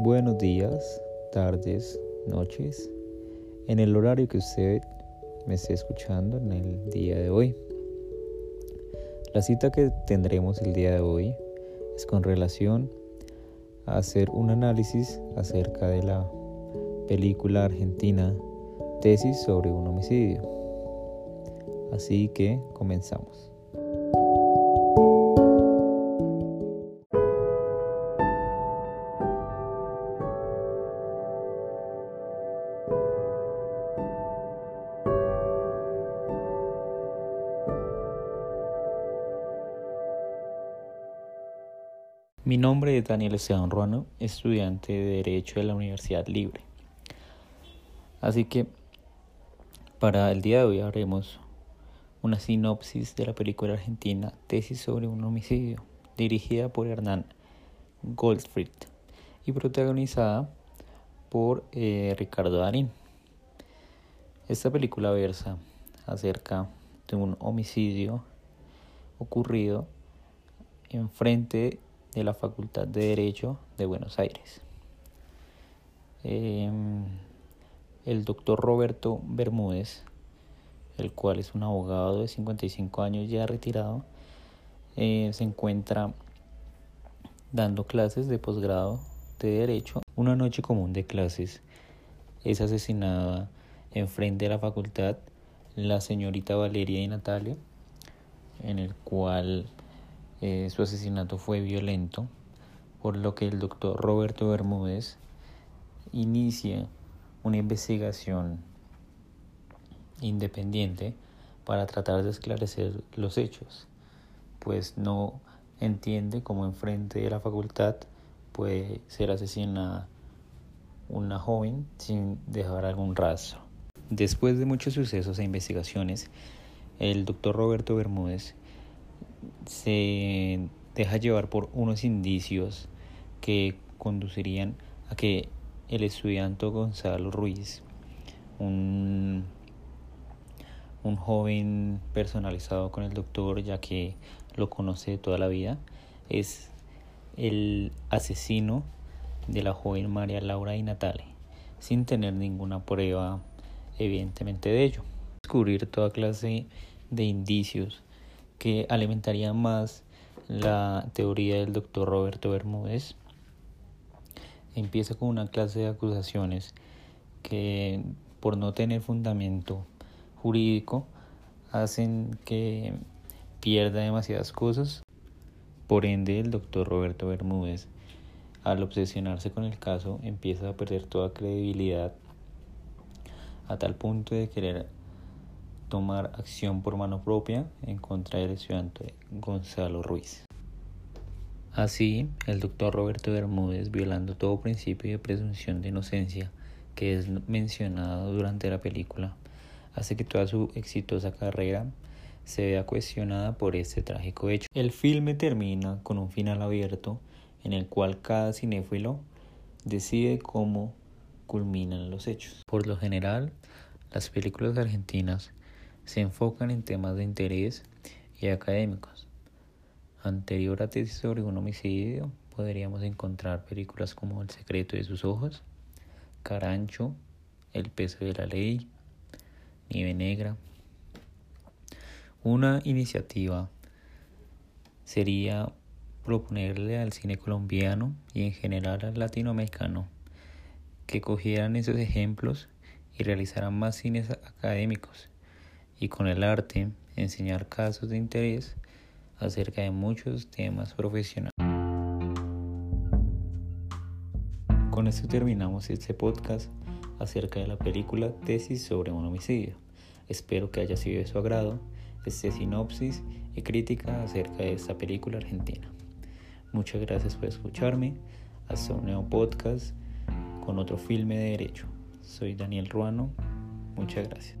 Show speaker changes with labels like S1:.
S1: Buenos días, tardes, noches, en el horario que usted me esté escuchando en el día de hoy. La cita que tendremos el día de hoy es con relación a hacer un análisis acerca de la película argentina Tesis sobre un homicidio. Así que comenzamos. Mi nombre es Daniel Esteban Ruano, estudiante de Derecho de la Universidad Libre. Así que para el día de hoy haremos una sinopsis de la película argentina Tesis sobre un homicidio, dirigida por Hernán Goldfried y protagonizada por eh, Ricardo Darín. Esta película versa acerca de un homicidio ocurrido en frente de la Facultad de Derecho de Buenos Aires. Em, el doctor Roberto Bermúdez, el cual es un abogado de 55 años ya retirado, eh, se encuentra dando clases de posgrado de Derecho. Una noche común de clases es asesinada enfrente de la facultad la señorita Valeria y Natalia, en el cual eh, su asesinato fue violento, por lo que el doctor Roberto Bermúdez inicia una investigación independiente para tratar de esclarecer los hechos, pues no entiende cómo enfrente de la facultad puede ser asesinada una joven sin dejar algún rastro. Después de muchos sucesos e investigaciones, el doctor Roberto Bermúdez se deja llevar por unos indicios que conducirían a que el estudiante Gonzalo Ruiz, un, un joven personalizado con el doctor, ya que lo conoce toda la vida, es el asesino de la joven María Laura y Natale, sin tener ninguna prueba evidentemente de ello. Descubrir toda clase de indicios que alimentaría más la teoría del doctor Roberto Bermúdez. Empieza con una clase de acusaciones que por no tener fundamento jurídico hacen que pierda demasiadas cosas. Por ende, el doctor Roberto Bermúdez, al obsesionarse con el caso, empieza a perder toda credibilidad a tal punto de querer tomar acción por mano propia en contra del estudiante Gonzalo Ruiz. Así, el doctor Roberto Bermúdez, violando todo principio de presunción de inocencia que es mencionado durante la película, hace que toda su exitosa carrera se vea cuestionada por este trágico hecho. El filme termina con un final abierto en el cual cada cinéfilo decide cómo culminan los hechos. Por lo general, las películas argentinas se enfocan en temas de interés y académicos. Anterior a tesis sobre un homicidio, podríamos encontrar películas como El secreto de sus ojos, Carancho, El peso de la ley, Nieve Negra. Una iniciativa sería proponerle al cine colombiano y en general al latinoamericano que cogieran esos ejemplos y realizaran más cines académicos y con el arte enseñar casos de interés acerca de muchos temas profesionales. Con esto terminamos este podcast acerca de la película Tesis sobre un homicidio. Espero que haya sido de su agrado este sinopsis y crítica acerca de esta película argentina. Muchas gracias por escucharme. Hasta un nuevo podcast con otro filme de derecho. Soy Daniel Ruano. Muchas gracias.